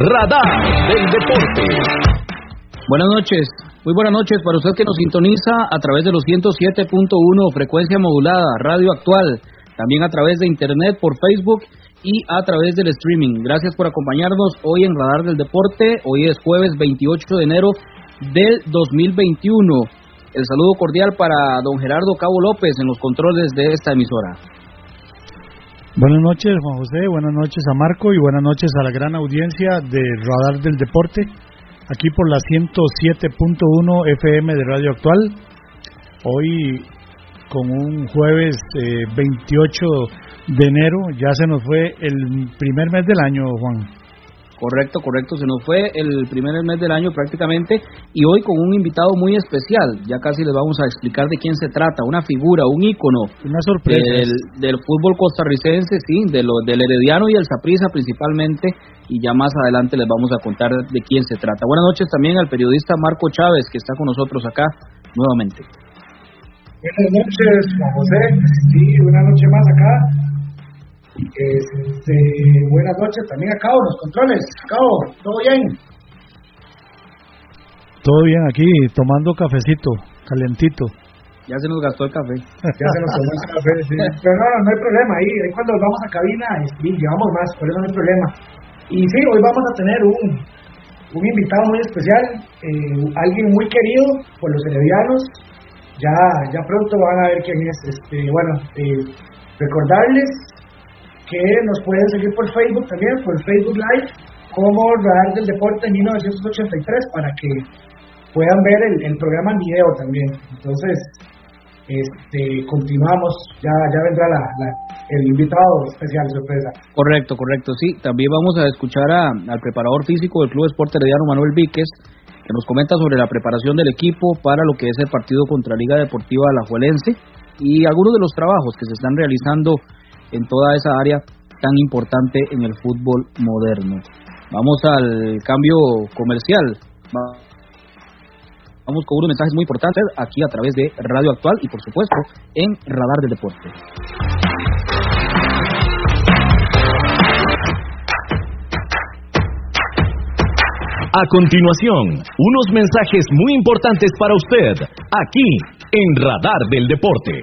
Radar del Deporte. Buenas noches, muy buenas noches para usted que nos sintoniza a través de los 107.1 frecuencia modulada, radio actual, también a través de internet por Facebook y a través del streaming. Gracias por acompañarnos hoy en Radar del Deporte. Hoy es jueves 28 de enero del 2021. El saludo cordial para don Gerardo Cabo López en los controles de esta emisora. Buenas noches, Juan José, buenas noches a Marco y buenas noches a la gran audiencia de Radar del Deporte, aquí por la 107.1 FM de Radio Actual. Hoy, con un jueves 28 eh, de enero, ya se nos fue el primer mes del año, Juan. Correcto, correcto. Se nos fue el primer mes del año prácticamente y hoy con un invitado muy especial. Ya casi les vamos a explicar de quién se trata. Una figura, un ícono. Una sorpresa. Del, fútbol costarricense, sí, de lo, del Herediano y el Saprissa principalmente. Y ya más adelante les vamos a contar de quién se trata. Buenas noches también al periodista Marco Chávez que está con nosotros acá nuevamente. Buenas noches, Juan José. Sí, una noche más acá este, buenas noches también a Cabo, los controles. Cabo, ¿todo bien? Todo bien aquí, tomando cafecito, calentito. Ya se nos gastó el café. Ya se nos gastó el café, sí. Pero no, no hay problema. Ahí, ahí cuando vamos a cabina, y llevamos más, por eso no hay problema. Y sí, hoy vamos a tener un, un invitado muy especial, eh, alguien muy querido por los heredianos. Ya, ya pronto van a ver quién es. Este, bueno, eh, recordarles que nos pueden seguir por Facebook también, por Facebook Live, como Radar del Deporte 1983, para que puedan ver el, programa en video también. Entonces, este, continuamos, ya, ya vendrá la, el invitado especial, sorpresa. Correcto, correcto, sí. También vamos a escuchar al preparador físico del Club Esporte Herediano, Manuel Víquez, que nos comenta sobre la preparación del equipo para lo que es el partido contra Liga Deportiva Alajuelense y algunos de los trabajos que se están realizando en toda esa área tan importante en el fútbol moderno. Vamos al cambio comercial. Vamos con unos mensajes muy importantes aquí a través de Radio Actual y por supuesto en Radar del Deporte. A continuación, unos mensajes muy importantes para usted, aquí en Radar del Deporte.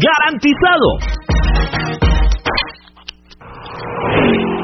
¡Garantizado!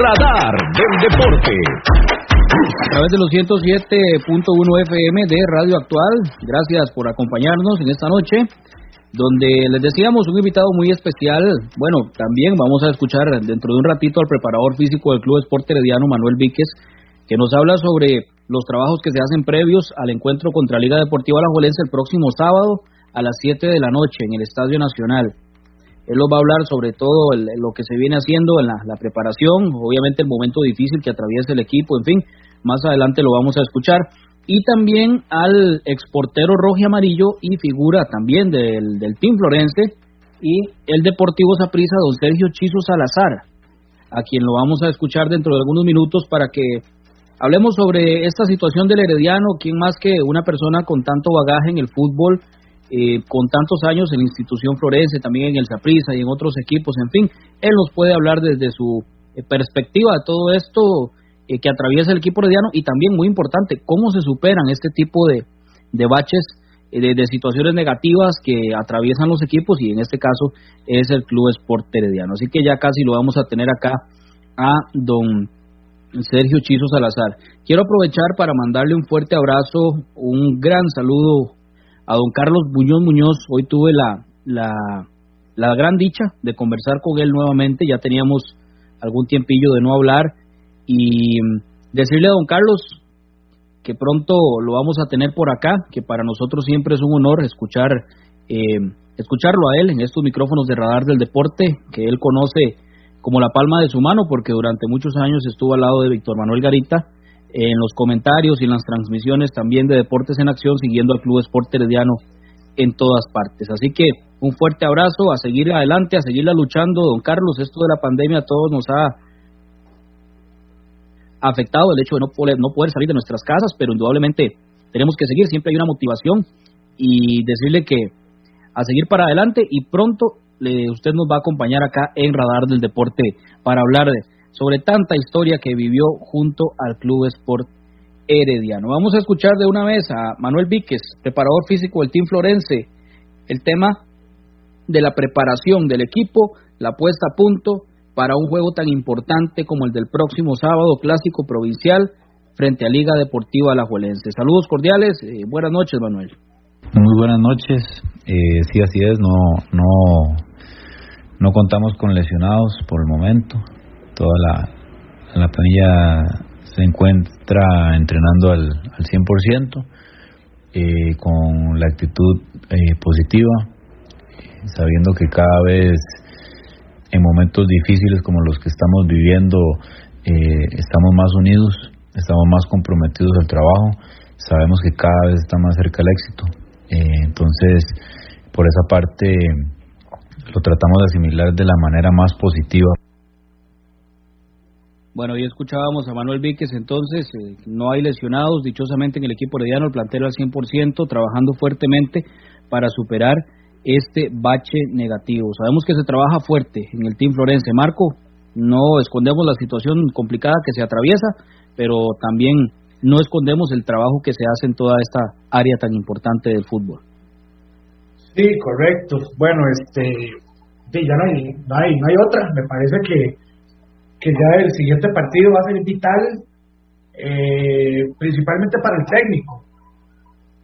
Radar del Deporte. A través de los 107.1 FM de Radio Actual, gracias por acompañarnos en esta noche donde les decíamos un invitado muy especial. Bueno, también vamos a escuchar dentro de un ratito al preparador físico del Club Esporte Herediano, Manuel Víquez, que nos habla sobre los trabajos que se hacen previos al encuentro contra Liga Deportiva Alajuelense el próximo sábado a las 7 de la noche en el Estadio Nacional. Él nos va a hablar sobre todo lo que se viene haciendo en la, la preparación, obviamente el momento difícil que atraviesa el equipo, en fin, más adelante lo vamos a escuchar. Y también al exportero rojo y amarillo y figura también del, del Team Florense y el Deportivo Saprissa, don Sergio Chizo Salazar, a quien lo vamos a escuchar dentro de algunos minutos para que hablemos sobre esta situación del Herediano, quien más que una persona con tanto bagaje en el fútbol, eh, con tantos años en la institución florense, también en el Saprissa y en otros equipos, en fin, él nos puede hablar desde su eh, perspectiva de todo esto eh, que atraviesa el equipo herediano y también muy importante cómo se superan este tipo de, de baches eh, de, situaciones negativas que atraviesan los equipos y en este caso es el Club Sport Herediano. Así que ya casi lo vamos a tener acá a don Sergio Chizo Salazar. Quiero aprovechar para mandarle un fuerte abrazo, un gran saludo a don Carlos Muñoz Muñoz. Hoy tuve la, la, la gran dicha de conversar con él nuevamente, ya teníamos algún tiempillo de no hablar y decirle a don Carlos que pronto lo vamos a tener por acá, que para nosotros siempre es un honor escuchar eh, escucharlo a él en estos micrófonos de radar del deporte que él conoce como la palma de su mano, porque durante muchos años estuvo al lado de Víctor Manuel Garita en los comentarios y en las transmisiones también de Deportes en Acción, siguiendo al Club Esporte Herediano en todas partes. Así que un fuerte abrazo, a seguir adelante, a seguirla luchando, don Carlos. Esto de la pandemia a todos nos ha afectado el hecho de no poder, no poder salir de nuestras casas, pero indudablemente tenemos que seguir, siempre hay una motivación y decirle que a seguir para adelante y pronto le, usted nos va a acompañar acá en Radar del Deporte para hablar de, sobre tanta historia que vivió junto al Club Sport Herediano. Vamos a escuchar de una vez a Manuel Víquez, preparador físico del Team Florense, el tema de la preparación del equipo, la puesta a punto para un juego tan importante como el del próximo sábado, clásico provincial, frente a Liga Deportiva Alajuelense. Saludos cordiales, eh, buenas noches, Manuel. Muy buenas noches, eh, sí, así es, no, no, no contamos con lesionados por el momento, toda la, la planilla se encuentra entrenando al, al 100%, eh, con la actitud eh, positiva, sabiendo que cada vez en momentos difíciles como los que estamos viviendo eh, estamos más unidos, estamos más comprometidos al trabajo, sabemos que cada vez está más cerca el éxito. Eh, entonces, por esa parte, lo tratamos de asimilar de la manera más positiva. Bueno, hoy escuchábamos a Manuel Víquez, entonces eh, no hay lesionados, dichosamente en el equipo herediano, el plantel al 100%, trabajando fuertemente para superar este bache negativo. Sabemos que se trabaja fuerte en el Team Florense. Marco, no escondemos la situación complicada que se atraviesa, pero también no escondemos el trabajo que se hace en toda esta área tan importante del fútbol. Sí, correcto. Bueno, este, ya no hay, no hay, no hay otra. Me parece que, que ya el siguiente partido va a ser vital, eh, principalmente para el técnico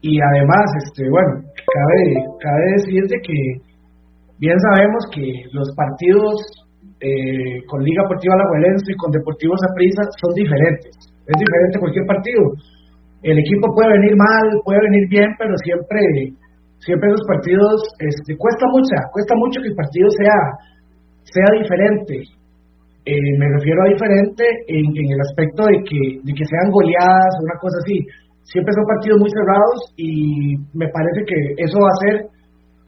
y además, este, bueno, cabe, cabe decirte que bien sabemos que los partidos eh, con Liga Deportiva Alajuelense y con Deportivo Saprissa son diferentes. Es diferente cualquier partido. El equipo puede venir mal, puede venir bien, pero siempre, siempre esos partidos este, cuesta mucho, cuesta mucho que el partido sea, sea diferente. Eh, me refiero a diferente en, el aspecto de que, de que sean goleadas o una cosa así. Siempre son partidos muy cerrados y me parece que eso va a ser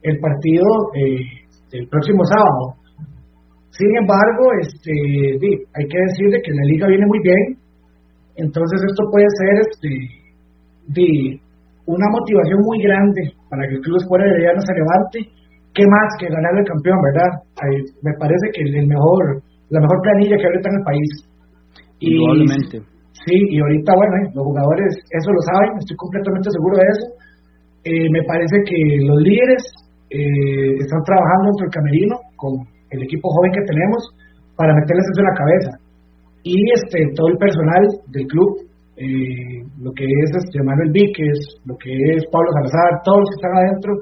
el partido eh, el próximo sábado. Sin embargo, este, hay que decirle que la liga viene muy bien, entonces esto puede ser este, una motivación muy grande para que el Club de no se levante. ¿Qué más que ganar el campeón, verdad? me parece que el mejor, la mejor planilla que ahorita en el país. Y, Sí, y ahorita, bueno, eh, los jugadores eso lo saben, estoy completamente seguro de eso. Eh, me parece que los líderes eh, están trabajando dentro del camerino con el equipo joven que tenemos para meterles eso en la cabeza. Y este todo el personal del club, lo que es este Manuel Víquez, lo que es Pablo Salazar, todos los que están adentro,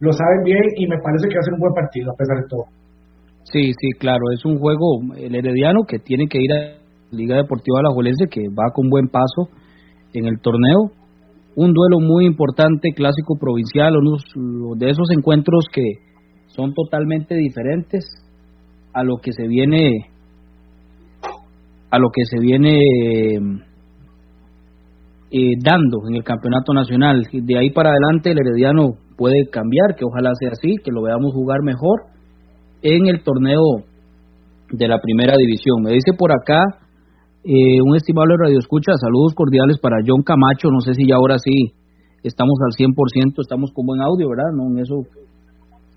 lo saben bien y me parece que va a ser un buen partido a pesar de todo. Sí, sí, claro, es un juego, el Herediano que tiene que ir a Liga Deportiva Alajuelense que va con buen paso en el torneo un duelo muy importante, clásico provincial, uno de esos encuentros que son totalmente diferentes a lo que se viene a lo que se viene eh, dando en el campeonato nacional. De ahí para adelante el Herediano puede cambiar, que ojalá sea así, que lo veamos jugar mejor en el torneo de la primera división. Me dice por acá eh, un estimable radio escucha, saludos cordiales para John Camacho, no sé si ya ahora sí estamos al 100%, estamos con buen audio, ¿verdad? No, en eso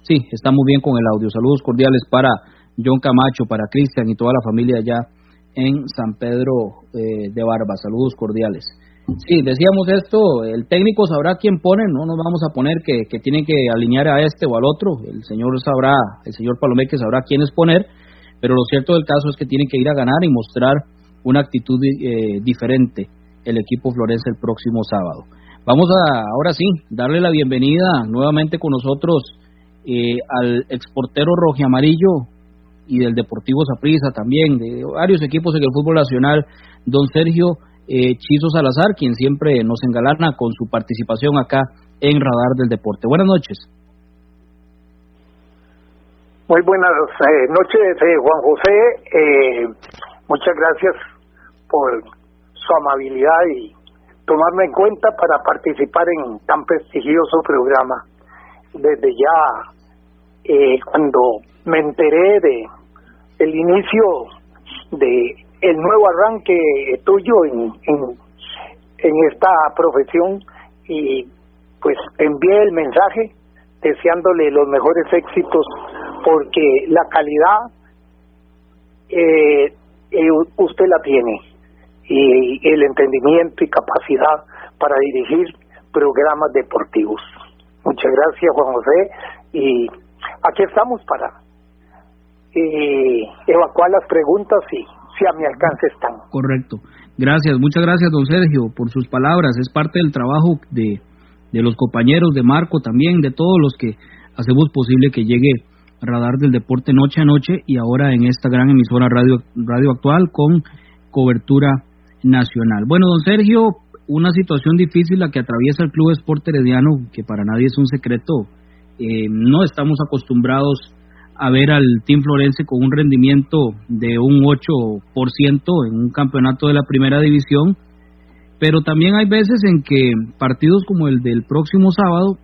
sí, estamos bien con el audio. Saludos cordiales para John Camacho, para Cristian y toda la familia allá en San Pedro eh, de Barba. Saludos cordiales. Sí, decíamos esto, el técnico sabrá quién pone, no nos vamos a poner que, que tienen que alinear a este o al otro, el señor sabrá, el señor Palomeque sabrá quién es poner, pero lo cierto del caso es que tiene que ir a ganar y mostrar una actitud eh, diferente el equipo Florense el próximo sábado. Vamos a, ahora sí, darle la bienvenida nuevamente con nosotros eh, al exportero rojo amarillo y del Deportivo Saprissa también, de varios equipos en el fútbol nacional, don Sergio eh, Chizo Salazar, quien siempre nos engalana con su participación acá en Radar del Deporte. Buenas noches. Muy buenas eh, noches, Juan José. muchas gracias por su amabilidad y tomarme en cuenta para participar en tan prestigioso programa. Desde ya, eh, cuando me enteré de el inicio de el nuevo arranque tuyo en, en, esta profesión y pues envié el mensaje deseándole los mejores éxitos porque la calidad eh, eh usted la tiene y el entendimiento y capacidad para dirigir programas deportivos. Muchas gracias, Juan José, y aquí estamos para eh, evacuar las preguntas y si a mi alcance están. Correcto. Gracias, muchas gracias, don Sergio, por sus palabras. Es parte del trabajo de, de los compañeros, de Marco también, de todos los que hacemos posible que llegue Radar del Deporte noche a noche y ahora en esta gran emisora radio, radio actual con cobertura nacional. Bueno, don Sergio, una situación difícil la que atraviesa el Club Esporte Herediano, que para nadie es un secreto. Eh, no estamos acostumbrados a ver al Team Florense con un rendimiento de un 8% en un campeonato de la primera división, pero también hay veces en que partidos como el del próximo sábado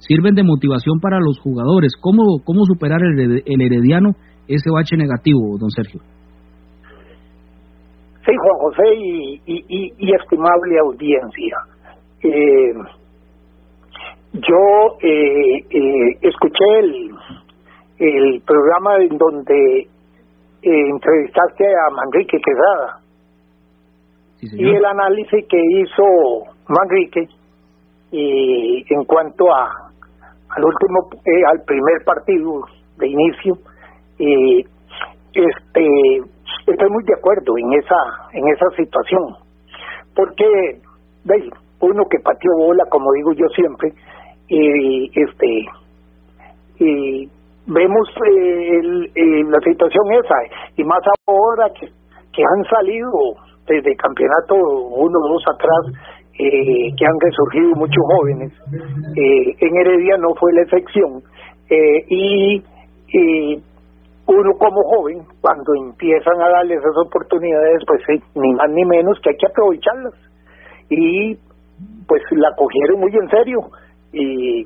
sirven de motivación para los jugadores. ¿Cómo, cómo superar el, el Herediano ese bache negativo, don Sergio? Sí, Juan José y, estimable audiencia. Eh, yo eh, eh, escuché el, el programa en donde entrevistaste a Manrique Quezada y el análisis que hizo Manrique en cuanto a al último al primer partido de inicio este estoy muy de acuerdo en esa en esa situación. Porque veis uno que pateó bola como digo yo siempre y este y vemos eh, la situación esa y más ahora que, que han salido desde campeonato uno o dos atrás eh, que han resurgido muchos jóvenes eh, en Heredia no fue la excepción y uno como joven cuando empiezan a darle esas oportunidades pues ni más ni menos que hay que aprovecharlas. Y pues la cogieron muy en serio y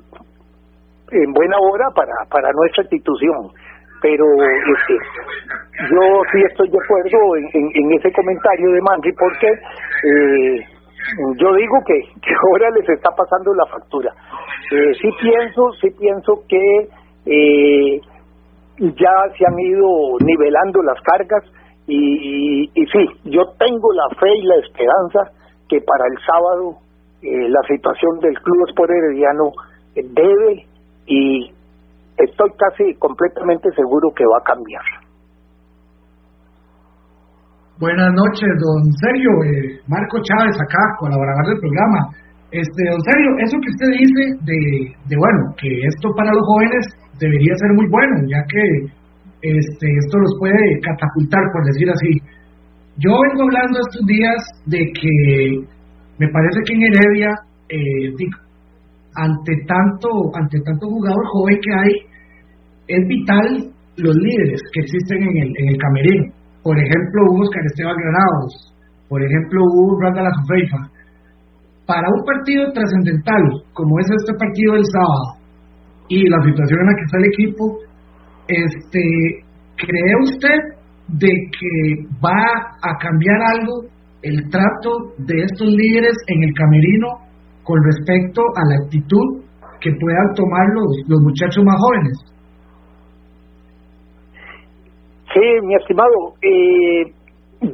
en buena hora para, para nuestra institución. Pero este, yo sí estoy de acuerdo en, ese comentario de Manri porque eh, yo digo que, ahora les está pasando la factura. Eh, sí pienso, sí pienso que eh, ya se han ido nivelando las cargas y, y, sí, yo tengo la fe y la esperanza que para el sábado eh, la situación del Club Sport Herediano debe y estoy casi completamente seguro que va a cambiar. Buenas noches, don Sergio. Eh, Marco Chávez acá, colaborador del programa. Este, don Sergio, eso que usted dice de, de, bueno, que esto para los jóvenes debería ser muy bueno, ya que este, esto los puede catapultar, por decir así. Yo vengo hablando estos días de que me parece que en Heredia, eh, ante tanto, ante tanto jugador joven que hay, es vital los líderes que existen en el, en el camerino. Por ejemplo, hubo Oscar Esteban Granados, por ejemplo, hubo Randa La Para un partido trascendental, como es este partido del sábado, y la situación en la que está el equipo, este, ¿cree usted de que va a cambiar algo el trato de estos líderes en el camerino con respecto a la actitud que puedan tomar los, los muchachos más jóvenes. Sí, mi estimado, eh,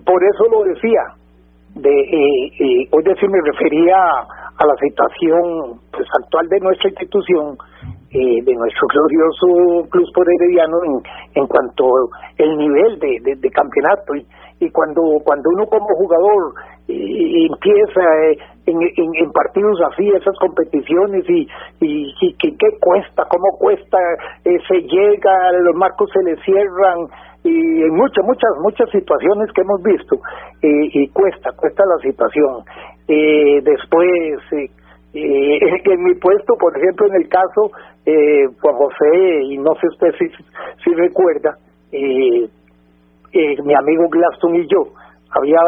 por eso lo decía. De, eh, eh, hoy decir, me refería a la situación pues, actual de nuestra institución, eh, de nuestro glorioso Club por Herediano en, en cuanto el nivel de, de, campeonato. Y, y cuando, cuando uno como jugador empieza en, en, partidos así, esas competiciones y, y, qué cuesta, cómo cuesta, eh, se llega, los marcos se le cierran y en muchas, muchas, muchas situaciones que hemos visto eh, y cuesta, cuesta la situación. Eh, después, eh, en mi puesto, por ejemplo, en el caso eh, Juan José, y no sé usted si, si recuerda, mi amigo Glaston y yo, había,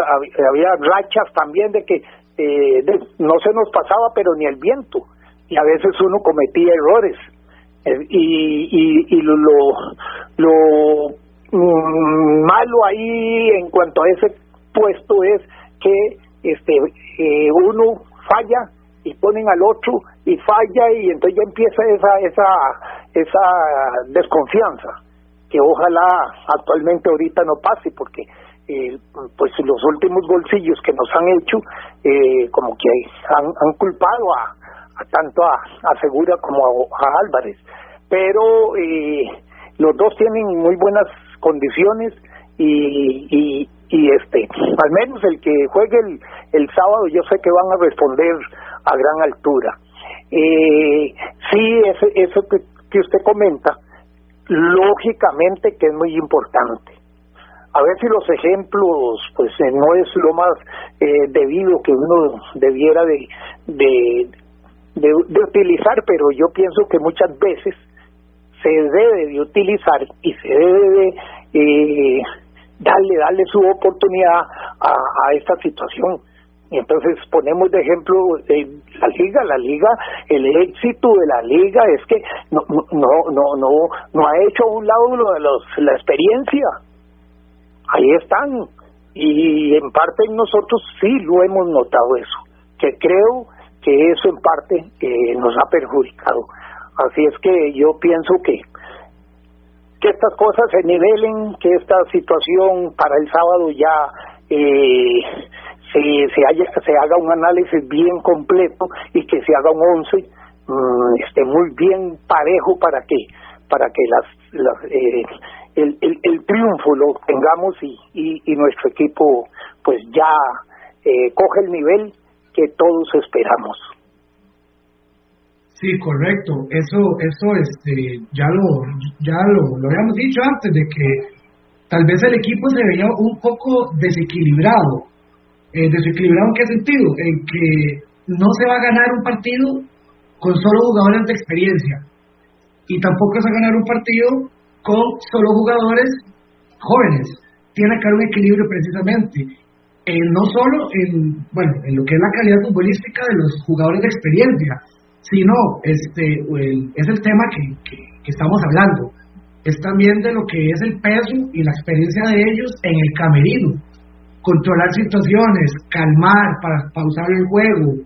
había rachas también de que eh, no se nos pasaba pero ni el viento. Y a veces uno cometía errores. Eh, y, y, lo, lo, mm, malo ahí en cuanto a ese puesto es que este eh, uno falla y ponen al otro y falla y entonces ya empieza esa esa esa desconfianza que ojalá actualmente ahorita no pase porque eh, pues los últimos bolsillos que nos han hecho eh, como que han, han culpado a, a tanto a, a, Segura como a, Álvarez. Pero eh, los dos tienen muy buenas condiciones y, y, y este al menos el que juegue el, el sábado yo sé que van a responder a gran altura. Eh, sí ese, eso que, que usted comenta lógicamente que es muy importante a ver si los ejemplos pues eh, no es lo más eh, debido que uno debiera de, de, utilizar, pero yo pienso que muchas veces se debe de utilizar y se debe de eh, darle, darle su oportunidad a esta situación. Y entonces ponemos de ejemplo la liga, la liga, el éxito de la liga es que no no no no no ha hecho a un lado lo de los, la experiencia, ahí están. Y en parte nosotros sí lo hemos notado eso, que creo que eso en parte eh, nos ha perjudicado. Así es que yo pienso que que estas cosas se nivelen, que esta situación para el sábado ya eh, se, se, haya, se haga un análisis bien completo y que se haga un once mm, esté muy bien parejo para que para que las, las eh, el, el, triunfo lo tengamos y, y, nuestro equipo pues ya eh, coge el nivel que todos esperamos. Sí, correcto. Eso, eso, este, ya lo, ya lo, lo habíamos dicho antes de que tal vez el equipo se veía un poco desequilibrado. Eh, ¿Desequilibrado en qué sentido? En que no se va a ganar un partido con solo jugadores de experiencia y tampoco se va a ganar un partido con solo jugadores jóvenes. Tiene que haber un equilibrio precisamente. No solo en, bueno, en lo que es la calidad futbolística de los jugadores de experiencia, sino este, es el tema que, estamos hablando. Es también de lo que es el peso y la experiencia de ellos en el camerino. Controlar situaciones, calmar para pausar el juego.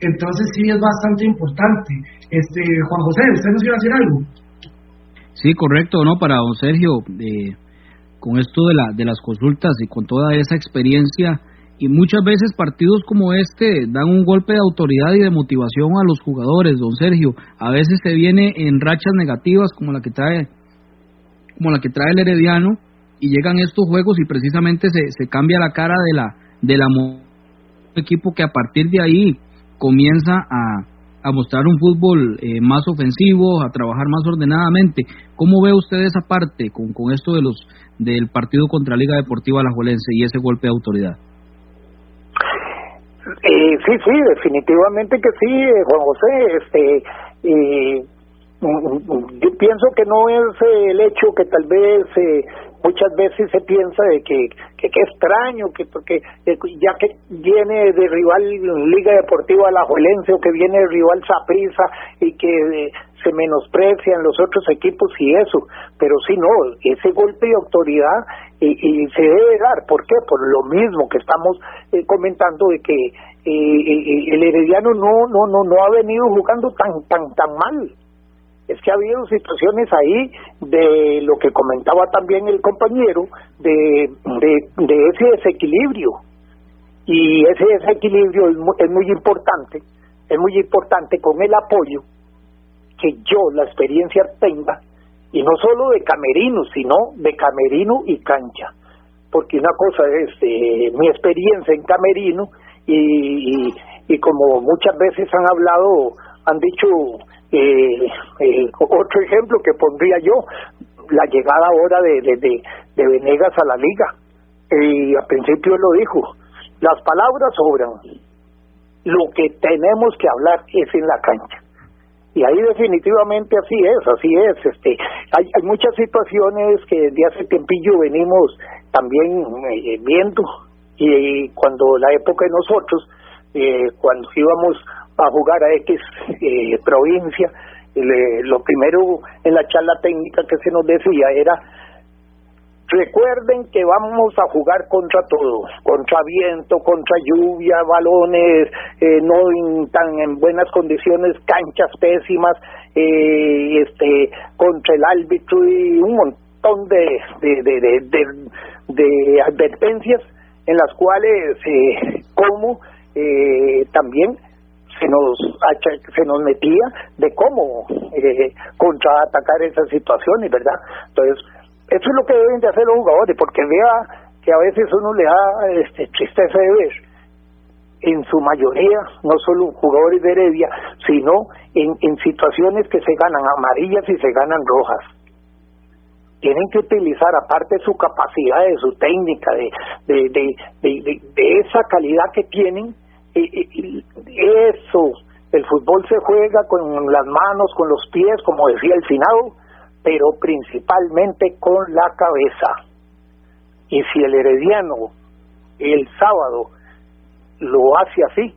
Entonces sí es bastante importante. Este Juan José, ¿usted nos a decir algo? Sí, correcto, ¿no? Para don Sergio, eh, con esto de, la, de las consultas y con toda esa experiencia, y muchas veces partidos como este dan un golpe de autoridad y de motivación a los jugadores, don Sergio. A veces se viene en rachas negativas como la que trae como la que trae el Herediano y llegan estos juegos y precisamente se, se cambia la cara de la de la equipo que a partir de ahí comienza a, a mostrar un fútbol eh, más ofensivo, a trabajar más ordenadamente. ¿Cómo ve usted esa parte con, con esto de los del partido contra Liga Deportiva Alajuelense y ese golpe de autoridad? Eh, sí, sí, definitivamente que sí, eh, Juan José. Este, eh, yo pienso que no es el hecho que tal vez eh, muchas veces se piensa de que que, extraño que porque eh, ya que viene de rival Liga Deportiva Alajuelense o que viene de rival Saprissa y que eh, se menosprecian los otros equipos y eso. Pero si no ese golpe de autoridad y, y se debe dar. ¿por qué? por lo mismo que estamos comentando de que el Herediano no no no no ha venido jugando tan tan tan mal es que ha habido situaciones ahí de lo que comentaba también el compañero, de, de, ese desequilibrio. Y ese desequilibrio es muy, es muy importante, es muy importante con el apoyo que yo, la experiencia tenga, y no solo de camerino, sino de camerino y cancha. Porque una cosa es eh, mi experiencia en camerino y, y, y como muchas veces han hablado, han dicho eh, eh, otro ejemplo que pondría yo, la llegada ahora de, de, de, Venegas a la liga. Y al principio lo dijo, las palabras sobran, lo que tenemos que hablar es en la cancha. Y ahí definitivamente así es, así es. Este, hay, hay muchas situaciones que de hace tiempillo venimos también eh, viendo y cuando la época de nosotros, eh, cuando íbamos a jugar a X eh, provincia. lo primero en la charla técnica que se nos decía era, recuerden que vamos a jugar contra todos, contra viento, contra lluvia, balones eh, no tan en buenas condiciones, canchas pésimas, eh, este, contra el árbitro y un montón de, de, de, de, de advertencias en las cuales, eh, como eh, también se nos se nos metía de cómo eh, contraatacar esas situaciones, ¿verdad? Entonces, eso es lo que deben de hacer los jugadores, porque vea que a veces uno le da este, tristeza de ver en su mayoría, no solo jugadores de Heredia, sino en, situaciones que se ganan amarillas y se ganan rojas. Tienen que utilizar, aparte de su capacidad, de su técnica, de, de, de, de esa calidad que tienen, eso, el fútbol se juega con las manos, con los pies, como decía el finado, pero principalmente con la cabeza. Y si el herediano el sábado lo hace así,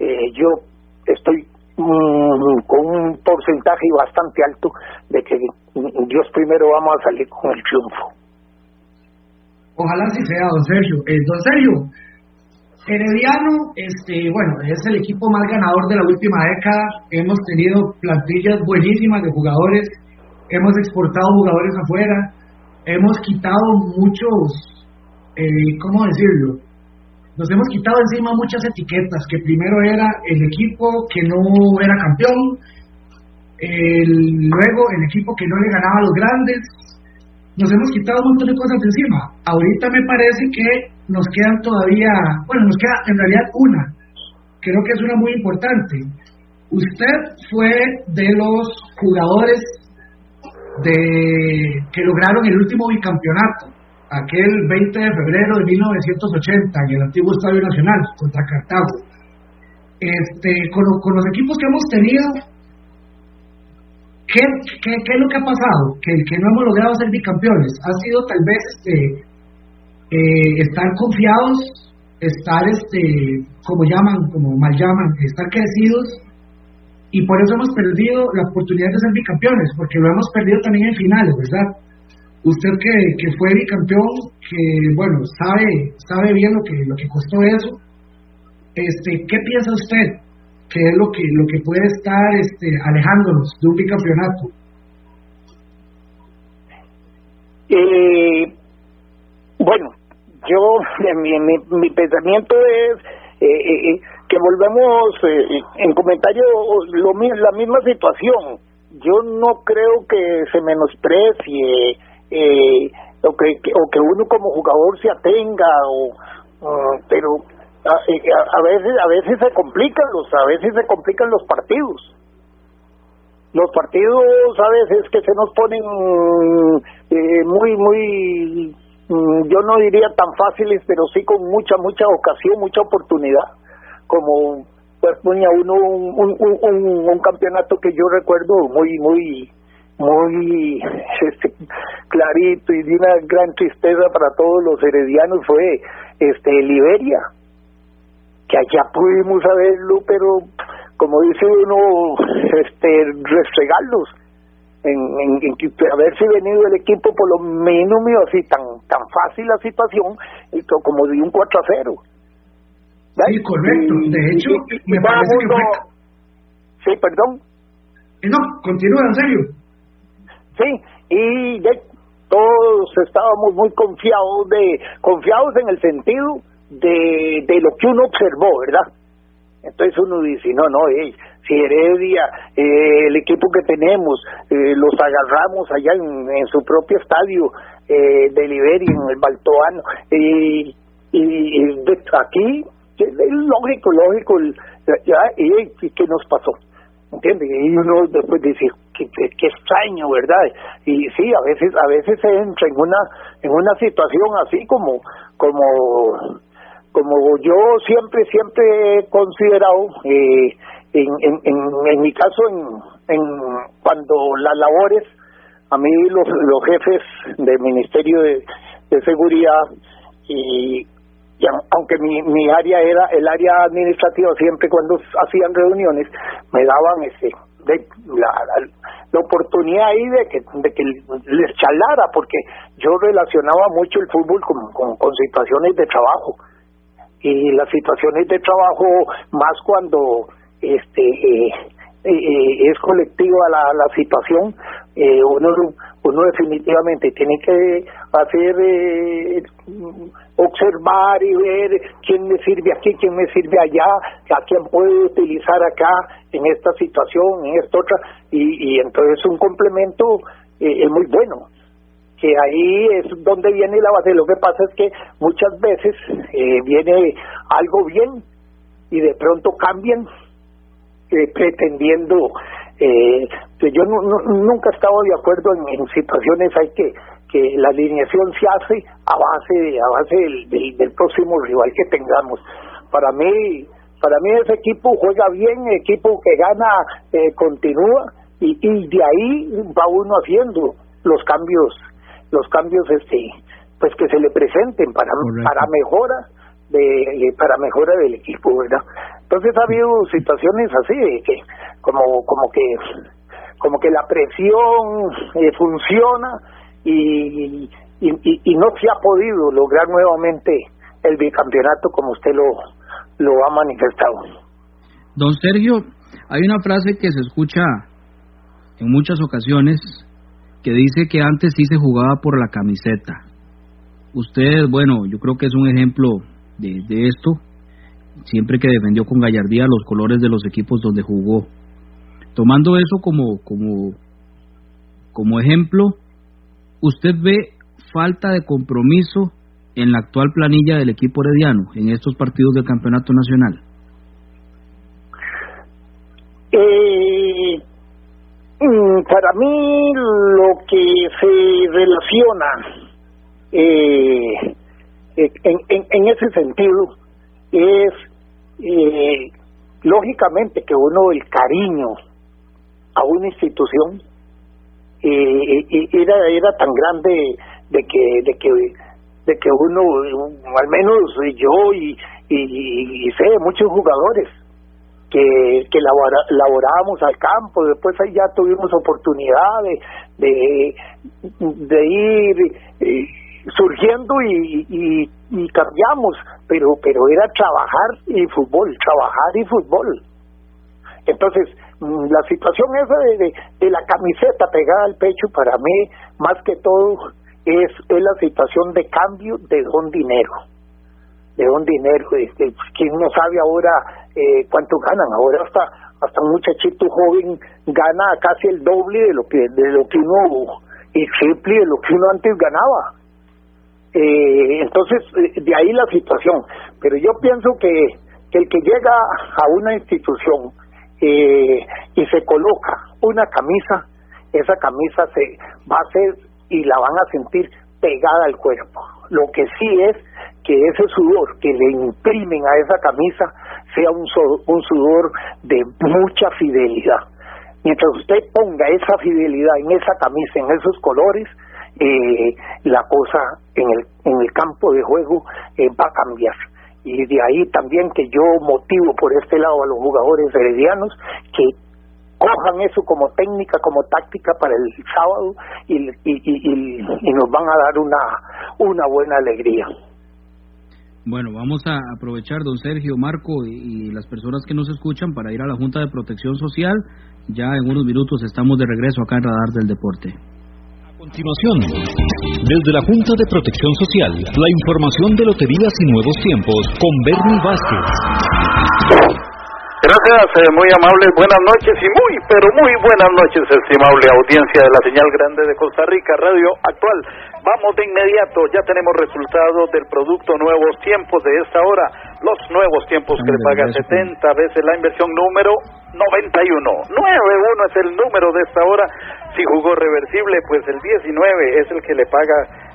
eh, yo estoy mm, con un porcentaje bastante alto de que Dios primero vamos a salir con el triunfo. Ojalá sí sea, don Sergio. Eh, don Sergio, Herediano, este, bueno, es el equipo más ganador de la última década. Hemos tenido plantillas buenísimas de jugadores, hemos exportado jugadores afuera, hemos quitado muchos, eh, ¿cómo decirlo? Nos hemos quitado encima muchas etiquetas, que primero era el equipo que no era campeón, luego el equipo que no le ganaba a los grandes, nos hemos quitado un montón de cosas encima. Ahorita me parece que nos quedan todavía, bueno, nos queda en realidad una, creo que es una muy importante, usted fue de los jugadores de que lograron el último bicampeonato, aquel 20 de febrero de 1980 en el antiguo Estadio Nacional contra Cartago. Este, con, los equipos que hemos tenido, ¿qué, qué, es lo que ha pasado? Que, que no hemos logrado ser bicampeones. Ha sido tal vez este, eh, estar confiados, estar, este, como llaman, como mal llaman, estar crecidos y por eso hemos perdido la oportunidad de ser bicampeones, porque lo hemos perdido también en finales, ¿verdad? Usted que, que fue bicampeón, que bueno, sabe, sabe bien lo que, lo que costó eso, este, ¿qué piensa usted que es lo que, lo que puede estar este, alejándonos de un bicampeonato? Eh, bueno, yo, mi, mi, mi pensamiento es eh, eh, eh que volvemos eh, en comentario lo, la misma situación. Yo no creo que se menosprecie o, que, o que uno como jugador se atenga, o, pero a, a, veces a veces se complican los a veces se complican los partidos. Los partidos a veces que se nos ponen eh, muy muy yo no diría tan fáciles, pero sí con mucha mucha ocasión, mucha oportunidad. Como pues uno un, un, un, campeonato que yo recuerdo muy muy muy este, clarito y de una gran tristeza para todos los heredianos fue este Liberia que allá pudimos saberlo pero como dice uno este restregarlos en, en, en haberse venido el equipo por lo mínimo así tan tan fácil la situación como de un 4 a 0 Sí, correcto. De hecho, me parece que Sí, perdón. No, continúa, en serio. Sí, y de, todos estábamos muy confiados de confiados en el sentido de, de lo que uno observó, ¿verdad? Entonces uno dice, no, no, si Heredia, eh, el equipo que tenemos, eh, los agarramos allá en, su propio estadio eh, de Liberia, en el Baltoano, y, y aquí es lógico, lógico, ya, y, qué nos pasó? ¿Entiendes? Y uno después dice, qué, qué, extraño, ¿verdad? Y sí, a veces a veces se entra en una en una situación así como como como yo siempre siempre he considerado eh, en, en, en, mi caso en, en cuando las labores a mí los los jefes del ministerio de, de seguridad y aunque mi, mi área era el área administrativa, siempre cuando hacían reuniones me daban ese de la, la, oportunidad ahí de que, de que les charlara, porque yo relacionaba mucho el fútbol con, con, situaciones de trabajo. Y las situaciones de trabajo, más cuando este eh, eh, eh, es colectiva la, la situación, eh, uno, uno definitivamente tiene que hacer, eh, observar y ver quién me sirve aquí, quién me sirve allá, a quién puedo utilizar acá en esta situación, en esta otra, y, y entonces un complemento eh, es muy bueno que ahí es donde viene la base. Lo que pasa es que muchas veces viene algo bien y de pronto cambian eh, pretendiendo eh, que yo nunca he estado de acuerdo en, situaciones hay que que la alineación se hace a base a base del, del, próximo rival que tengamos. Para mí para mí ese equipo juega bien equipo que gana eh, continúa y, y de ahí va uno haciendo los cambios los cambios este pues que se le presenten para para mejora de, para mejora del equipo verdad entonces ha habido situaciones así de que como como que como que la presión eh, funciona y, y, y, no se ha podido lograr nuevamente el bicampeonato como usted lo, lo ha manifestado. Don Sergio, hay una frase que se escucha en muchas ocasiones que dice que antes sí se jugaba por la camiseta. Usted, bueno, yo creo que es un ejemplo de, de esto siempre que defendió con gallardía los colores de los equipos donde jugó. Tomando eso como, como, como ejemplo, ¿usted ve falta de compromiso en la actual planilla del equipo herediano en estos partidos del campeonato nacional? Eh, mm, para mí lo que se relaciona eh, en, en, en, ese sentido es eh, lógicamente que uno el cariño a una institución eh, era era tan grande de que de que de que uno al menos yo y, y, sé muchos jugadores que, que laborábamos al campo, después ahí ya tuvimos oportunidad de, de, ir eh, surgiendo y, y, y, cambiamos, pero, pero era trabajar y fútbol, trabajar y fútbol. Entonces, mm, la situación esa de, de, la camiseta pegada al pecho para mí, más que todo, es, es la situación de cambio de don dinero de don dinero. Este, ¿Quién no sabe ahora eh, cuánto ganan? Ahora hasta hasta un muchachito joven gana casi el doble de lo que de lo que uno y triple de lo que uno antes ganaba. Eh, entonces, eh, de ahí la situación. Pero yo pienso que, el que llega a una institución eh, y se coloca una camisa, esa camisa se va a ser y la van a sentir pegada al cuerpo. Lo que sí es que ese sudor que le imprimen a esa camisa sea un sudor de mucha fidelidad. Mientras usted ponga esa fidelidad en esa camisa, en esos colores, eh, la cosa en el, en el campo de juego eh, va a cambiar. Y de ahí también que yo motivo por este lado a los jugadores heredianos que cojan eso como técnica, como táctica para el sábado y, y, y, y nos van a dar una, una buena alegría. Bueno, vamos a aprovechar, don Sergio, Marco y, las personas que nos escuchan para ir a la Junta de Protección Social. Ya en unos minutos estamos de regreso acá en Radar del Deporte. Continuación, desde la Junta de Protección Social, la información de Loterías y Nuevos Tiempos con Bernie Vázquez. Gracias, eh, muy amables, buenas noches y muy, pero muy buenas noches, estimable audiencia de la señal grande de Costa Rica, Radio Actual. Vamos de inmediato, ya tenemos resultados del producto Nuevos Tiempos de esta hora, los nuevos tiempos que le paga 70 veces la inversión número 91. 91 es el número de esta hora, si jugó reversible, pues el 19 es el que le paga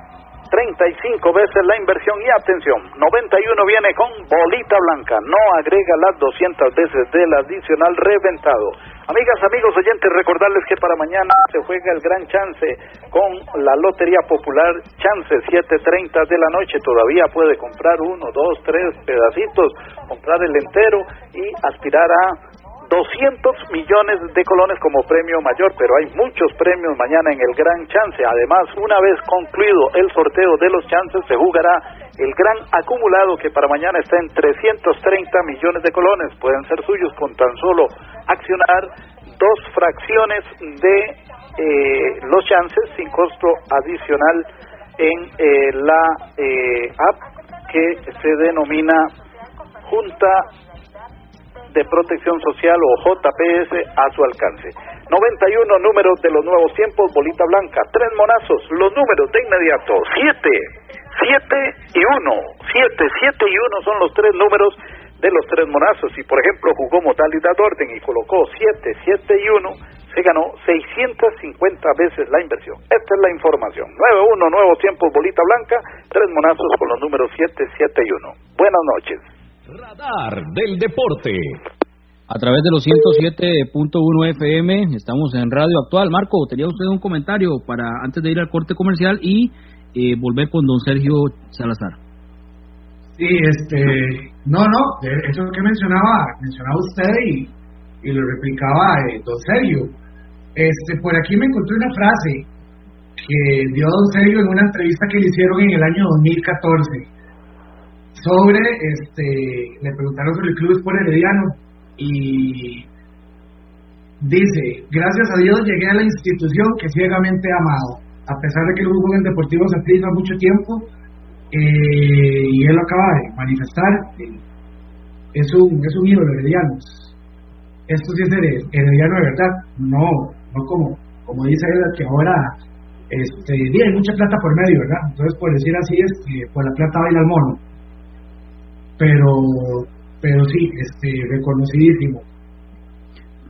35 veces la inversión y atención, 91 viene con bolita blanca, no agrega las 200 veces del adicional reventado. Amigas, amigos oyentes, recordarles que para mañana se juega el gran chance con la Lotería Popular Chance 7.30 de la noche. Todavía puede comprar uno, dos, tres pedacitos, comprar el entero y aspirar a 200 millones de colones como premio mayor, pero hay muchos premios mañana en el Gran Chance. Además, una vez concluido el sorteo de los chances, se jugará el gran acumulado que para mañana está en 330 millones de colones. Pueden ser suyos con tan solo accionar dos fracciones de eh, los chances sin costo adicional en eh, la eh, app que se denomina Junta de Protección Social o JPS a su alcance. 91 números de los nuevos tiempos, bolita blanca, tres monazos, los números de inmediato, 7, 7 y 1, 7, 7 y 1 son los tres números de los tres monazos. Si por ejemplo jugó modalidad orden y colocó 7, 7 y 1, se ganó 650 veces la inversión. Esta es la información. 9-1, nuevos tiempos, bolita blanca, tres monazos con los números 7, 7 y 1. Buenas noches. Radar del Deporte. A través de los 107.1 FM, estamos en Radio Actual. Marco, tenía usted un comentario para antes de ir al corte comercial y eh, volver con don Sergio Salazar. Sí, este, no, no, eso que mencionaba, mencionaba usted y, y lo replicaba eh, don Sergio. Este, por aquí me encontré una frase que dio don Sergio en una entrevista que le hicieron en el año 2014 sobre, este, le preguntaron sobre el club Sport Herediano y dice, gracias a Dios llegué a la institución que ciegamente he amado, a pesar de que no hubo en el Deportivo Saprissa mucho tiempo, eh, y él lo acaba de manifestar, eh, es un, es un ídolo herediano. Esto sí es herediano de verdad, no, no como, como dice él, que ahora este, hay mucha plata por medio, ¿verdad? Entonces, por decir así, es por la plata baila el mono pero pero sí, este, reconocidísimo.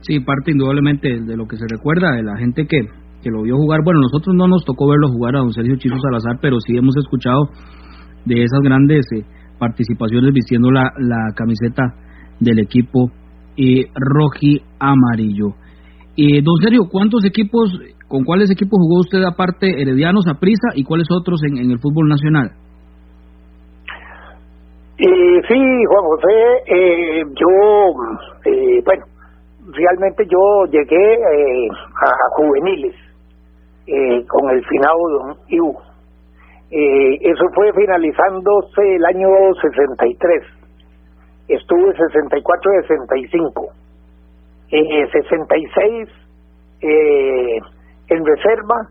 Sí, parte indudablemente de lo que se recuerda de la gente que, que lo vio jugar. Bueno, nosotros no nos tocó verlo jugar a don Sergio Chizo Salazar, pero sí hemos escuchado de esas grandes eh, participaciones vistiendo la, la camiseta del equipo eh, roji amarillo. Eh, don Sergio, ¿cuántos equipos, con cuáles equipos jugó usted aparte Heredianos, Prisa y cuáles otros en el fútbol nacional? Eh, sí, Juan José, eh, yo, eh, bueno, realmente yo llegué eh, a juveniles eh, con el finado Don Iu. Eh, eso fue finalizándose el año 63. Estuve 64-65. Eh, 66 eh, en reserva,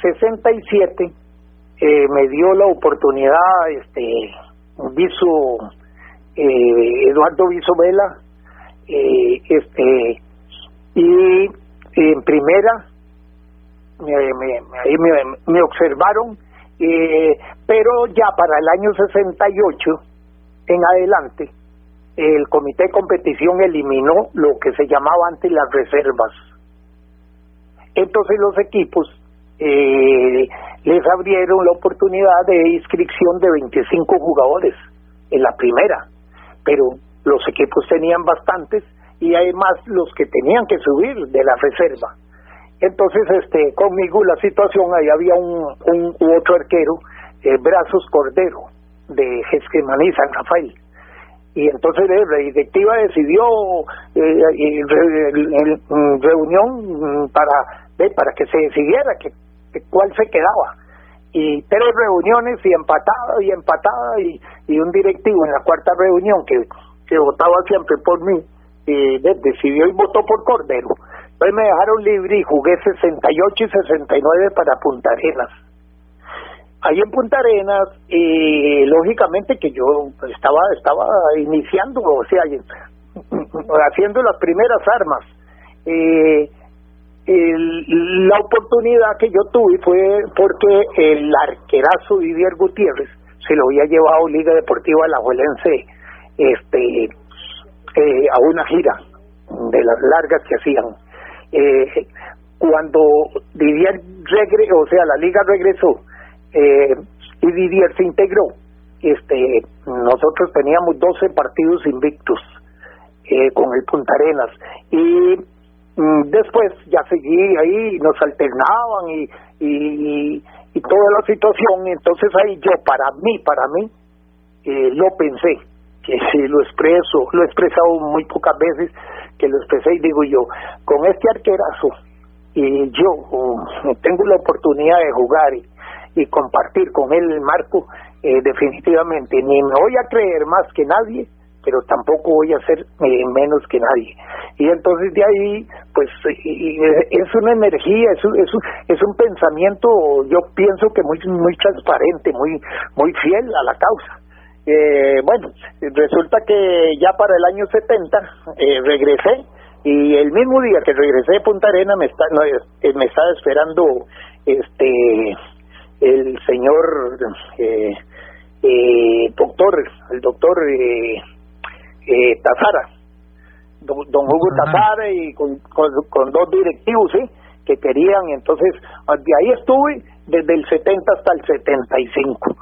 67 eh, me dio la oportunidad este Viso eh, Eduardo Viso Vela eh, este y en primera me, me, me observaron eh, pero ya para el año 68 en adelante el comité de competición eliminó lo que se llamaba antes las reservas. Entonces los equipos eh, les abrieron la oportunidad de inscripción de 25 jugadores en la primera, pero los equipos tenían bastantes y además los que tenían que subir de la reserva. Entonces, este, conmigo la situación, ahí había un, un otro arquero, eh, Brazos Cordero, de Gesquemaní, San Rafael. Y entonces la directiva decidió eh, re, re, reunión para, para que se decidiera que cuál se quedaba. Y tres reuniones y empatada y empatada y, y un directivo en la cuarta reunión que, que votaba siempre por mí, y decidió y votó por Cordero. Entonces me dejaron libre y jugué 68 y 69 para Punta Arenas. Ahí en Punta Arenas, eh, lógicamente que yo estaba estaba iniciando, o sea, haciendo las primeras armas. Eh, el, la oportunidad que yo tuve fue porque el arquerazo Didier Gutiérrez se lo había llevado Liga Deportiva Alajuelense este eh, a una gira de las largas que hacían. Eh, cuando Didier regresó, o sea la liga regresó eh, y Didier se integró este nosotros teníamos 12 partidos invictos eh, con el Punta Arenas. Y después ya seguí ahí, nos alternaban y, y, y toda la situación, entonces ahí yo para mí, para mí, eh, lo pensé, que si lo expreso, lo he expresado muy pocas veces, que lo expresé y digo yo, con este arquerazo, y yo um, tengo la oportunidad de jugar y, y compartir con él el marco, eh, definitivamente ni me voy a creer más que nadie, pero tampoco voy a ser eh, menos que nadie. Y entonces de ahí, pues es una energía, es un, es un, es un pensamiento, yo pienso que muy muy transparente, muy muy fiel a la causa. Eh, bueno, resulta que ya para el año 70 eh, regresé y el mismo día que regresé de Punta Arena me está no, eh, me estaba esperando este el señor eh, eh, doctor el doctor eh, eh, Tazara, don, don Hugo Tazara y con, con, con, dos directivos, ¿sí? Que querían, entonces, de ahí estuve desde el 70 hasta el 75.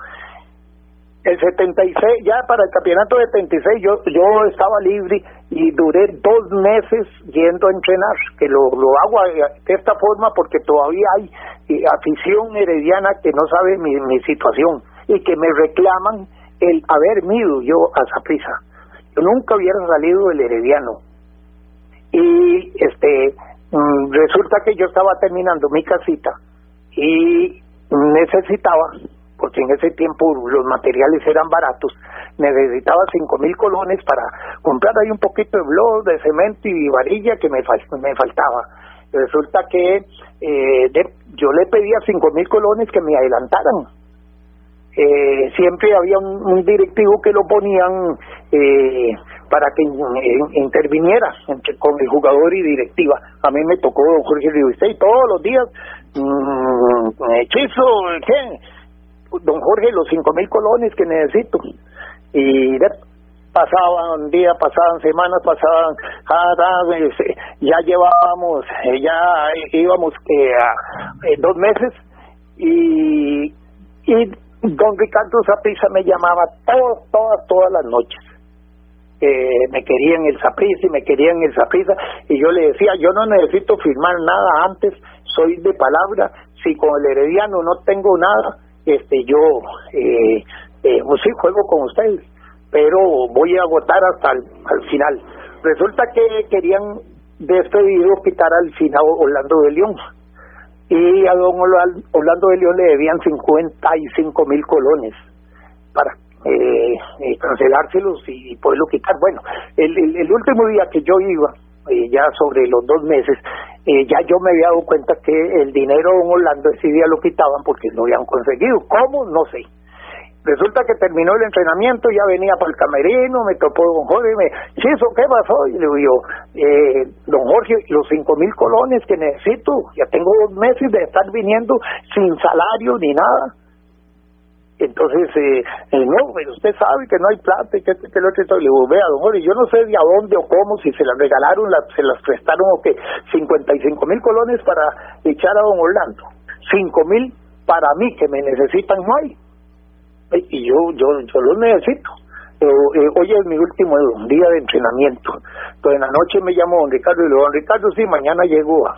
El 76, ya para el campeonato de 76, yo, yo estaba libre y duré dos meses yendo a entrenar, que lo, lo hago de esta forma porque todavía hay eh, afición herediana que no sabe mi, mi situación y que me reclaman el haber ido yo a esa prisa yo nunca hubiera salido del herediano. Y este mm, resulta que yo estaba terminando mi casita y necesitaba porque en ese tiempo los materiales eran baratos necesitaba cinco mil colones para comprar ahí un poquito de blog de cemento y varilla que me, me faltaba. Resulta que eh, de, yo le pedía cinco mil colones que me adelantaran eh, siempre había un, directivo que lo ponían eh, para que in, interviniera entre, con el jugador y directiva. A mí me tocó Jorge y todos los días, mmm, hechizo, ¿qué? Don Jorge, los cinco mil colones que necesito. Y pasaban días, pasaban semanas, pasaban cada ya llevábamos, eh, ya íbamos eh, a, eh, dos meses y, y don Ricardo Zaprisa me llamaba todas, todas, todas las noches. Eh, me querían el Zaprisa y me querían el Zaprisa y yo le decía, yo no necesito firmar nada antes, soy de palabra, si con el Herediano no tengo nada, este yo eh, eh, pues sí juego con ustedes pero voy a votar hasta el al final. Resulta que querían despedido quitar al final Orlando de León. Y a don Orlando de León le debían 55 mil colones para eh, eh, cancelárselos y poderlo quitar. Bueno, el, el, último día que yo iba, eh, ya sobre los dos meses, eh, ya yo me había dado cuenta que el dinero de don Orlando ese día lo quitaban porque no habían conseguido. ¿Cómo? No sé. Resulta que terminó el entrenamiento, ya venía para el camerino, me topó don Jorge y me ¿sí eso qué pasó? Y le digo eh, don Jorge, los cinco mil colones que necesito, ya tengo dos meses de estar viniendo sin salario ni nada. Entonces, eh, eh no, pero usted sabe que no hay plata y que, que lo otro. Le digo, vea, don Jorge, yo no sé de a dónde o cómo, si se las regalaron, se las prestaron o qué, 55 mil colones para echar a don Orlando. Cinco mil para mí que me necesitan no hay y yo yo yo lo necesito. Eh, hoy es mi último día de entrenamiento. Entonces en la noche me llamó don Ricardo y le digo don Ricardo sí mañana llego a,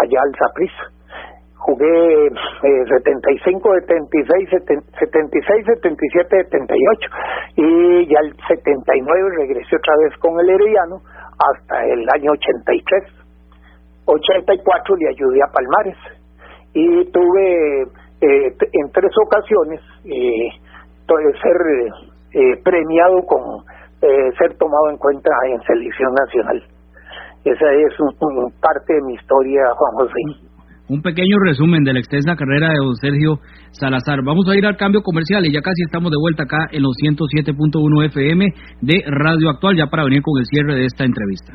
allá al Zaprisa jugué eh, 75 76 76 77 78 y ya el 79 regresé otra vez con el Herediano hasta el año 83 84 le ayudé a Palmares. Y tuve eh, en tres ocasiones eh, ser eh, premiado con eh, ser tomado en cuenta en selección nacional. Esa es un, parte de mi historia, Juan José. Un pequeño resumen de la extensa carrera de don Sergio Salazar. Vamos a ir al cambio comercial y ya casi estamos de vuelta acá en los 107.1 FM de Radio Actual, ya para venir con el cierre de esta entrevista.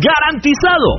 ¡Garantizado!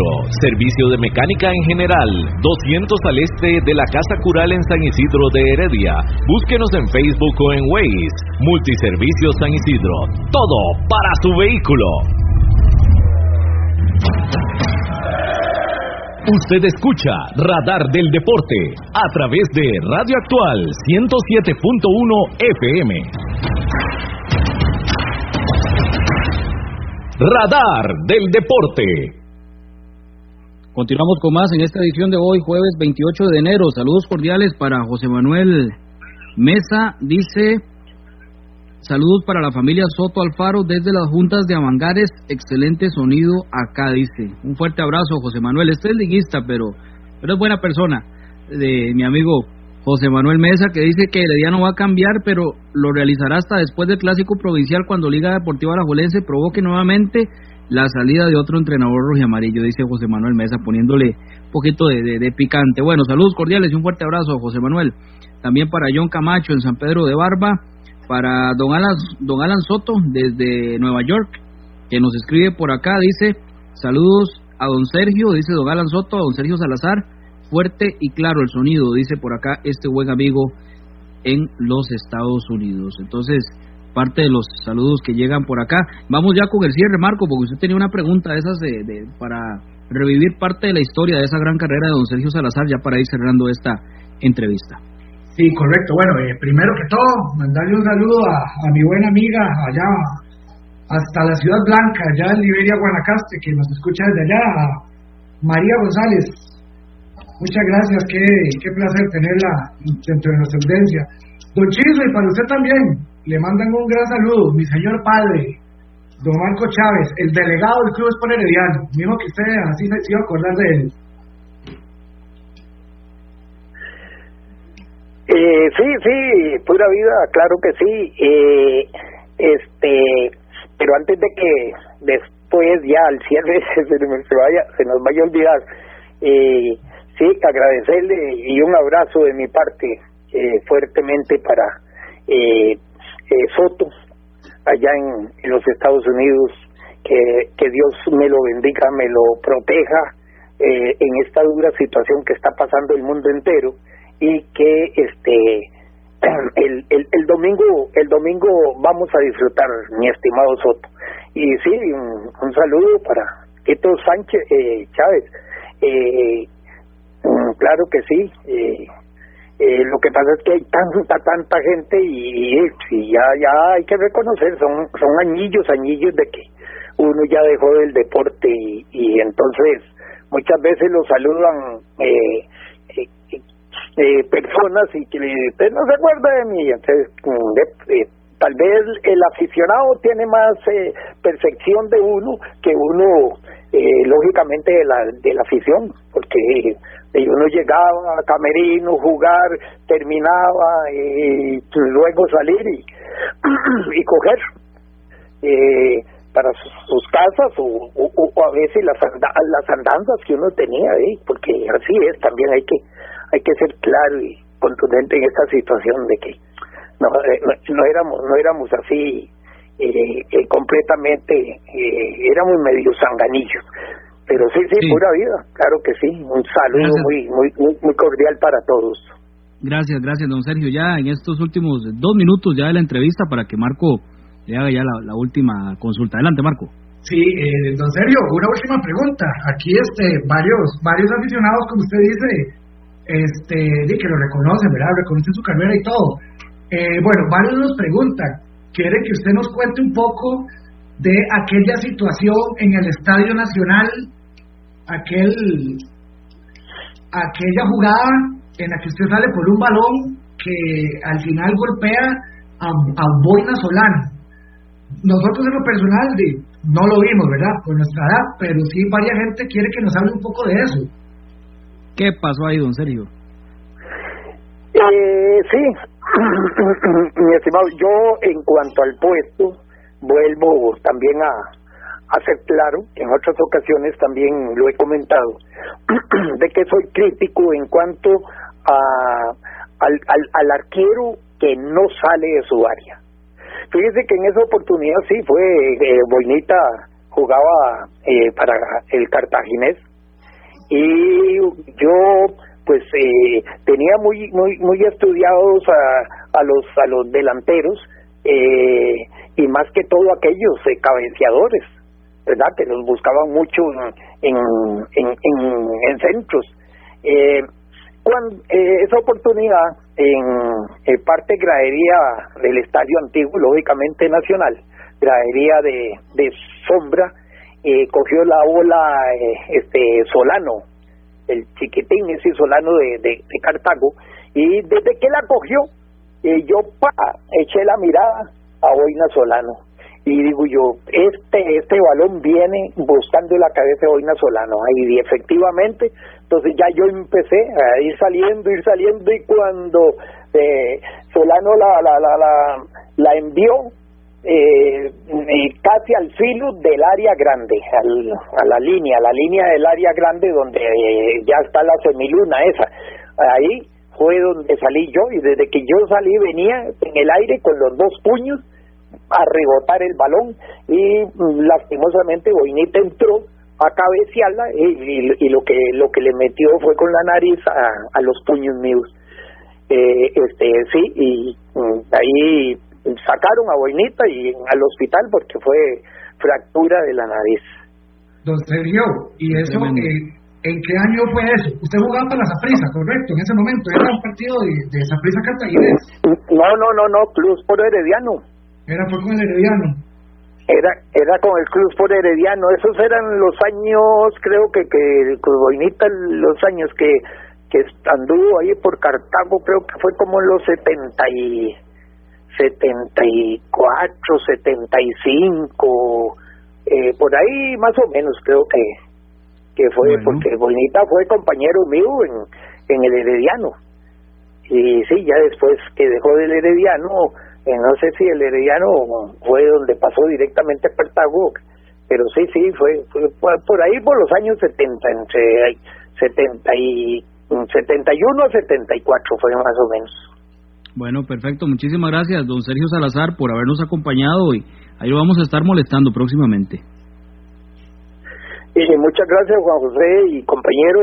servicio de mecánica en general, 200 al este de la Casa Cural en San Isidro de Heredia. Búsquenos en Facebook o en Waze. Multiservicios San Isidro, todo para su vehículo. Usted escucha Radar del Deporte a través de Radio Actual 107.1 FM. Radar del Deporte. Continuamos con más en esta edición de hoy, jueves 28 de enero. Saludos cordiales para José Manuel Mesa. Dice Saludos para la familia Soto Alfaro desde las juntas de Amangares. Excelente sonido acá, dice. Un fuerte abrazo, José Manuel. Este es liguista, pero, pero es buena persona. De mi amigo José Manuel Mesa, que dice que día no va a cambiar, pero lo realizará hasta después del clásico provincial cuando Liga Deportiva Alajuelense provoque nuevamente la salida de otro entrenador rojo y amarillo, dice José Manuel Mesa, poniéndole un poquito de, picante. Bueno, saludos cordiales y un fuerte abrazo, José Manuel. También para John Camacho en San Pedro de Barba para don Alan, don Alan Soto desde Nueva York, que nos escribe por acá, dice, saludos a don Sergio, dice don Alan Soto, a don Sergio Salazar, fuerte y claro el sonido, dice por acá este buen amigo en los Estados Unidos. Entonces, parte de los saludos que llegan por acá. Vamos ya con el cierre, Marco, porque usted tenía una pregunta de esas de, para revivir parte de la historia de esa gran carrera de don Sergio Salazar, ya para ir cerrando esta entrevista. Sí, correcto. Bueno, eh, primero que todo, mandarle un saludo a, mi buena amiga allá hasta la Ciudad Blanca, allá en Liberia, Guanacaste, que nos escucha desde allá, María González. Muchas gracias, qué, qué placer tenerla dentro de nuestra audiencia. Don Chiso, y para usted también, le mandan un gran saludo, mi señor padre, don Marco Chávez, el delegado del Club Sport Herediano. Dijo que usted así se iba a acordar de él. Eh, sí, sí, pura vida, claro que sí. Eh, este, pero antes de que después ya al cierre se, vaya, se nos vaya a olvidar, eh, sí, agradecerle y un abrazo de mi parte eh, fuertemente para eh, Soto allá en, los Estados Unidos, que, que Dios me lo bendiga, me lo proteja eh, en esta dura situación que está pasando el mundo entero y que este el, el, el domingo el domingo vamos a disfrutar mi estimado Soto. Y sí un, saludo para Tito Sánchez eh, Chávez. Eh, mm, claro que sí eh, eh, lo que pasa es que hay tanta tanta gente y, y, ya ya hay que reconocer son son añillos añillos de que uno ya dejó del deporte y, y entonces muchas veces lo saludan eh, eh, personas y que no se acuerda de mí. Entonces, mm, eh, tal vez el aficionado tiene más eh, percepción de uno que uno, eh, lógicamente, de la, de la afición, porque uno llegaba a Camerino, jugar, terminaba y luego salir y, y coger. Eh, para sus, casas o, o, a veces las, las andanzas que uno tenía, ¿eh? porque así es, también hay que hay que ser claro y contundente en esta situación de que no, eh, no, éramos no éramos así eh, eh, completamente eh, éramos medio sanganillos pero sí, sí, pura vida claro que sí. Un saludo muy, muy muy cordial para todos. Gracias gracias don Sergio. Ya en estos últimos dos minutos ya de la entrevista para que Marco le haga ya la, última consulta. Adelante Marco. Sí, don Sergio, una última pregunta. Aquí este varios varios aficionados, como usted dice, este, que lo reconocen, ¿verdad? Reconocen su carrera y todo. Eh, bueno, varios nos preguntan, quiere que usted nos cuente un poco de aquella situación en el Estadio Nacional, aquel, aquella jugada en la que usted sale por un balón que al final golpea a, a Boina Solano. Nosotros en lo personal de, no lo vimos, ¿verdad? Por nuestra edad, pero sí varias gente quiere que nos hable un poco de eso. ¿Qué pasó ahí, don Sergio? Eh, sí, mi estimado, yo en cuanto al puesto, vuelvo también a, ser claro, en otras ocasiones también lo he comentado, de que soy crítico en cuanto a, al arquero que no sale de su área. Fíjese que en esa oportunidad sí fue eh, Boinita jugaba eh, para el cartaginés y yo pues eh, tenía muy muy muy estudiados a, a los a los delanteros eh, y más que todo aquellos eh, cabeceadores verdad que los buscaban mucho en en, en, en centros. Eh, cuando eh, esa oportunidad en, parte gradería del estadio antiguo lógicamente nacional gradería de, de sombra eh, cogió la bola eh, este Solano el chiquitín ese Solano de, de, Cartago y desde que la cogió eh, yo pa eché la mirada a Boina Solano y digo yo este este balón viene buscando la cabeza de Boina Solano y efectivamente entonces ya yo empecé a ir saliendo ir saliendo y cuando eh, Solano la la la la, la envió eh, casi al filo del área grande, a la línea, la línea del área grande donde eh, ya está la semiluna esa. Ahí fue donde salí yo y desde que yo salí venía en el aire con los dos puños a rebotar el balón y mm, lastimosamente Boinita entró a cabecearla y, y, lo que lo que le metió fue con la nariz a, a los puños míos. Eh, este sí y mm, ahí sacaron a Boinita y al hospital porque fue fractura de la nariz. Don Sergio, ¿y eso en qué año fue eso? Usted jugaba para la Zaprisa, correcto, en ese momento, ¿era un partido de, de Zaprisa Cartaginés? No, no, no, no, Cruz por Herediano. ¿Era fue con el Herediano? Era, era con el Cruz por Herediano, esos eran los años, creo que, que Boinita, los años que, que anduvo ahí por Cartago, creo que fue como en los setenta y 74, 75, eh, por ahí más o menos creo que que fue porque Bonita fue compañero mío en, en el Herediano. Y sí, ya después que dejó del Herediano, eh, no sé si el Herediano fue donde pasó directamente a Pertago, pero sí, sí, fue, fue, por ahí por los años 70, entre 70 y 71 a 74 fue más o menos. Bueno, perfecto. Muchísimas gracias, don Sergio Salazar, por habernos acompañado y ahí lo vamos a estar molestando próximamente. Y muchas gracias, Juan José y compañero,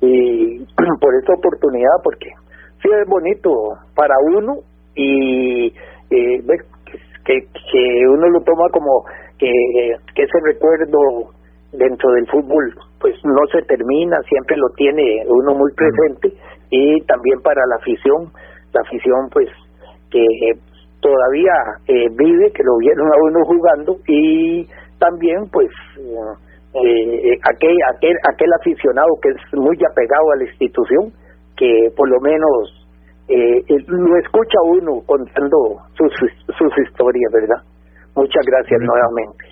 y, por esta oportunidad, porque sí es bonito para uno y eh, que, que uno lo toma como que, que ese recuerdo dentro del fútbol pues no se termina, siempre lo tiene uno muy presente y también para la afición la afición pues que todavía eh, vive, que lo vieron a uno jugando y también pues eh, aquel, aquel, aquel aficionado que es muy apegado a la institución, que por lo menos eh, lo escucha uno contando sus, sus historias, ¿verdad? Muchas gracias nuevamente.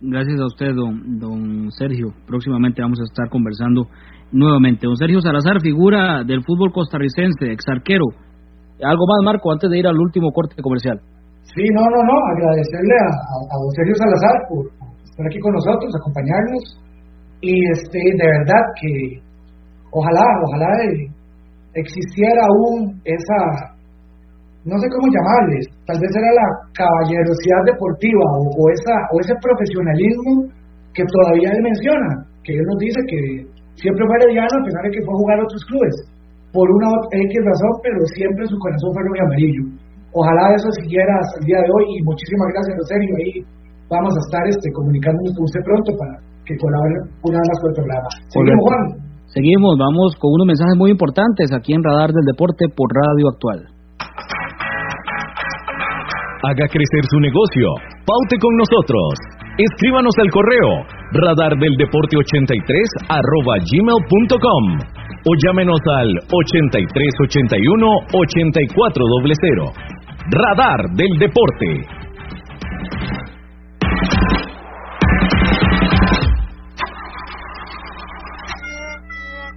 Gracias a usted, don, don Sergio. Próximamente vamos a estar conversando nuevamente. Don Sergio Salazar, figura del fútbol costarricense, ex arquero, ¿Algo más, Marco, antes de ir al último corte comercial? Sí, no, no, no, agradecerle a, a, don Sergio Salazar por estar aquí con nosotros, acompañarnos, y este, de verdad que ojalá, ojalá existiera aún esa, no sé cómo llamarles, tal vez era la caballerosidad deportiva o, o, esa, o ese profesionalismo que todavía él menciona, que él nos dice que siempre fue herediano a pesar de que fue a jugar a otros clubes por una X razón, pero siempre su corazón fue rojo y amarillo. Ojalá eso siguiera hasta el día de hoy y muchísimas gracias, Rosario. Ahí vamos a estar este, comunicándonos con usted pronto para que colabore una vez más con el programa. Seguimos, Juan. Seguimos, vamos con unos mensajes muy importantes aquí en Radar del Deporte por Radio Actual. Haga crecer su negocio. Paute con nosotros. Escríbanos al correo radardeldeporte83 arroba gmail.com o llámenos al 8381 8400. Radar del Deporte.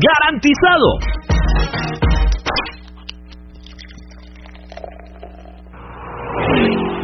garantizado.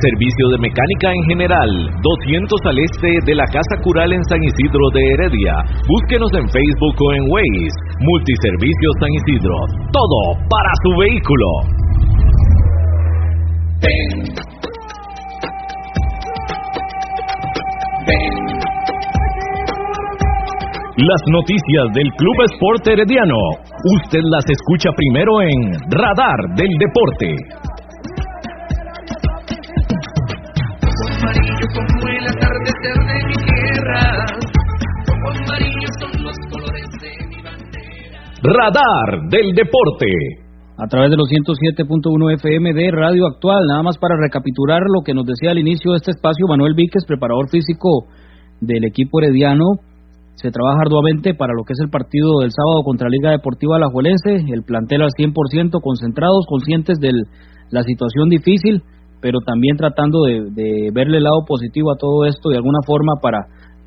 servicio de mecánica en general, 200 al este de la Casa Cural en San Isidro de Heredia. Búsquenos en Facebook o en Waze. Multiservicio San Isidro. Todo para su vehículo. Las noticias del Club Sport Herediano. Usted las escucha primero en Radar del Deporte. Radar del Deporte. A través de los 107.1 FM de Radio Actual, nada más para recapitular lo que nos decía al inicio de este espacio, Manuel Víquez, preparador físico del equipo herediano, se trabaja arduamente para lo que es el partido del sábado contra Liga Deportiva Alajuelense, el plantel al 100% concentrados, conscientes de la situación difícil, pero también tratando de, de verle el lado positivo a todo esto de alguna forma para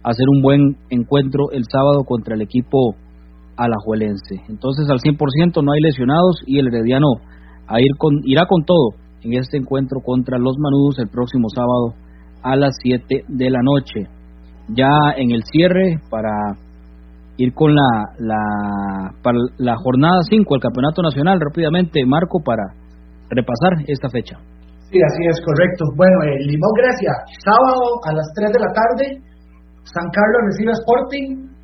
hacer un buen encuentro el sábado contra el equipo alajuelense. Entonces al 100% no hay lesionados y el Herediano a ir con, irá con todo en este encuentro contra los Manudos el próximo sábado a las 7 de la noche. Ya en el cierre para ir con la, la, para la jornada 5 del Campeonato Nacional rápidamente, Marco, para repasar esta fecha. Sí, así es, correcto. Bueno, el Limón Grecia, sábado a las 3 de la tarde, San Carlos recibe Sporting,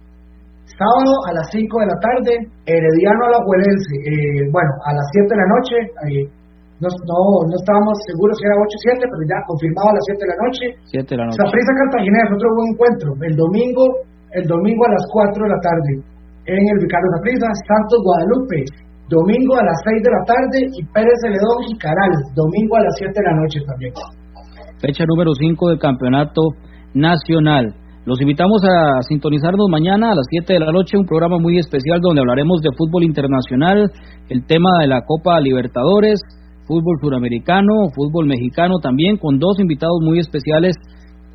Sábado a las 5 de la tarde, Herediano a la Huelense. Eh, bueno, a las 7 de la noche, eh, no, no, estábamos seguros si era 8 o 7, pero ya confirmado a las 7 de la noche. 7 de la noche. Saprissa Cartaginés, otro buen encuentro. El domingo, el domingo a las 4 de la tarde, en el Ricardo Saprissa, Santos Guadalupe. Domingo a las 6 de la tarde y Pérez Celedón y Caral, domingo a las 7 de la noche también. Fecha número 5 del campeonato nacional. Los invitamos a sintonizarnos mañana a las 7 de la noche, un programa muy especial donde hablaremos de fútbol internacional, el tema de la Copa Libertadores, fútbol suramericano, fútbol mexicano también, con dos invitados muy especiales,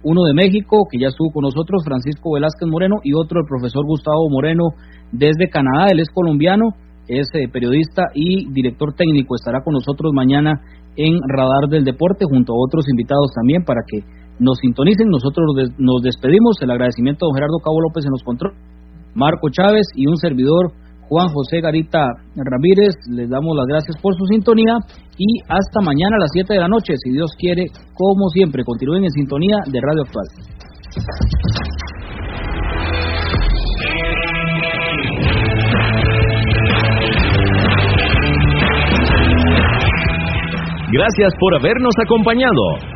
uno de México, que ya estuvo con nosotros, Francisco Velázquez Moreno, y otro el profesor Gustavo Moreno desde Canadá, él es colombiano, es eh, periodista y director técnico, estará con nosotros mañana en Radar del Deporte junto a otros invitados también para que nos sintonicen. Nosotros nos despedimos. El agradecimiento a don Gerardo Cabo López en los controles, Marco Chávez y un servidor Juan José Garita Ramírez. Les damos las gracias por su sintonía y hasta mañana a las 7 de la noche, si Dios quiere, como siempre. Continúen en sintonía de Radio Actual. Gracias por habernos acompañado.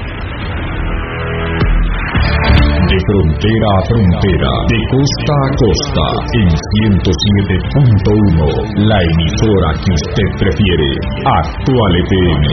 De frontera a frontera, de costa a costa, en 107.1, la emisora que usted prefiere, Actual FM.